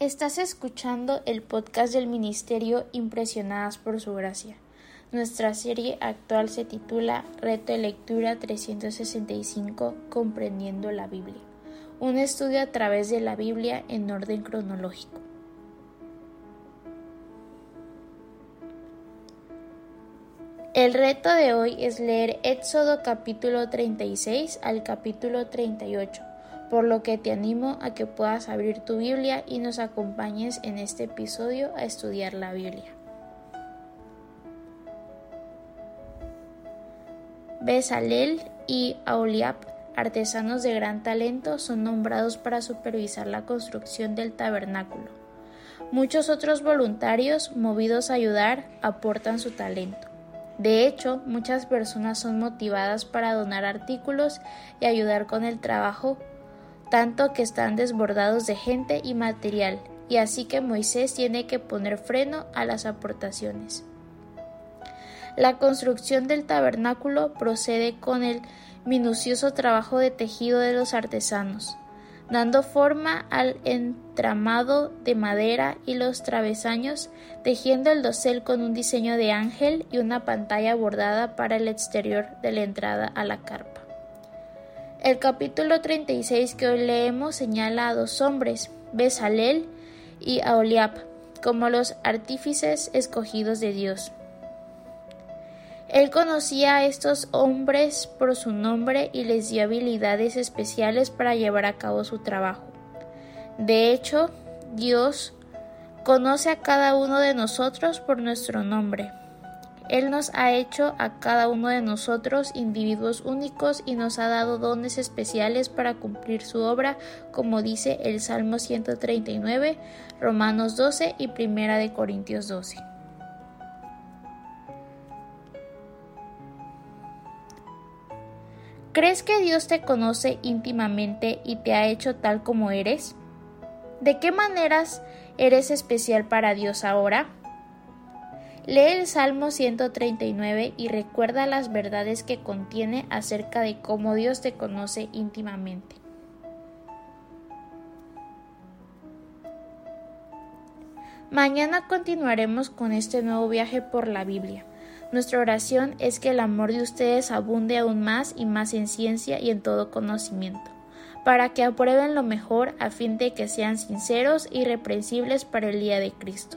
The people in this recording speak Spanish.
Estás escuchando el podcast del Ministerio Impresionadas por Su Gracia. Nuestra serie actual se titula Reto de Lectura 365 Comprendiendo la Biblia. Un estudio a través de la Biblia en orden cronológico. El reto de hoy es leer Éxodo capítulo 36 al capítulo 38 por lo que te animo a que puedas abrir tu Biblia y nos acompañes en este episodio a estudiar la Biblia. Besalel y Auliab, artesanos de gran talento, son nombrados para supervisar la construcción del tabernáculo. Muchos otros voluntarios, movidos a ayudar, aportan su talento. De hecho, muchas personas son motivadas para donar artículos y ayudar con el trabajo tanto que están desbordados de gente y material, y así que Moisés tiene que poner freno a las aportaciones. La construcción del tabernáculo procede con el minucioso trabajo de tejido de los artesanos, dando forma al entramado de madera y los travesaños, tejiendo el dosel con un diseño de ángel y una pantalla bordada para el exterior de la entrada a la carpa. El capítulo 36 que hoy leemos señala a dos hombres, Besalel y Aholiab, como los artífices escogidos de Dios. Él conocía a estos hombres por su nombre y les dio habilidades especiales para llevar a cabo su trabajo. De hecho, Dios conoce a cada uno de nosotros por nuestro nombre. Él nos ha hecho a cada uno de nosotros individuos únicos y nos ha dado dones especiales para cumplir su obra, como dice el Salmo 139, Romanos 12 y Primera de Corintios 12. ¿Crees que Dios te conoce íntimamente y te ha hecho tal como eres? ¿De qué maneras eres especial para Dios ahora? Lee el Salmo 139 y recuerda las verdades que contiene acerca de cómo Dios te conoce íntimamente. Mañana continuaremos con este nuevo viaje por la Biblia. Nuestra oración es que el amor de ustedes abunde aún más y más en ciencia y en todo conocimiento, para que aprueben lo mejor a fin de que sean sinceros y irreprensibles para el día de Cristo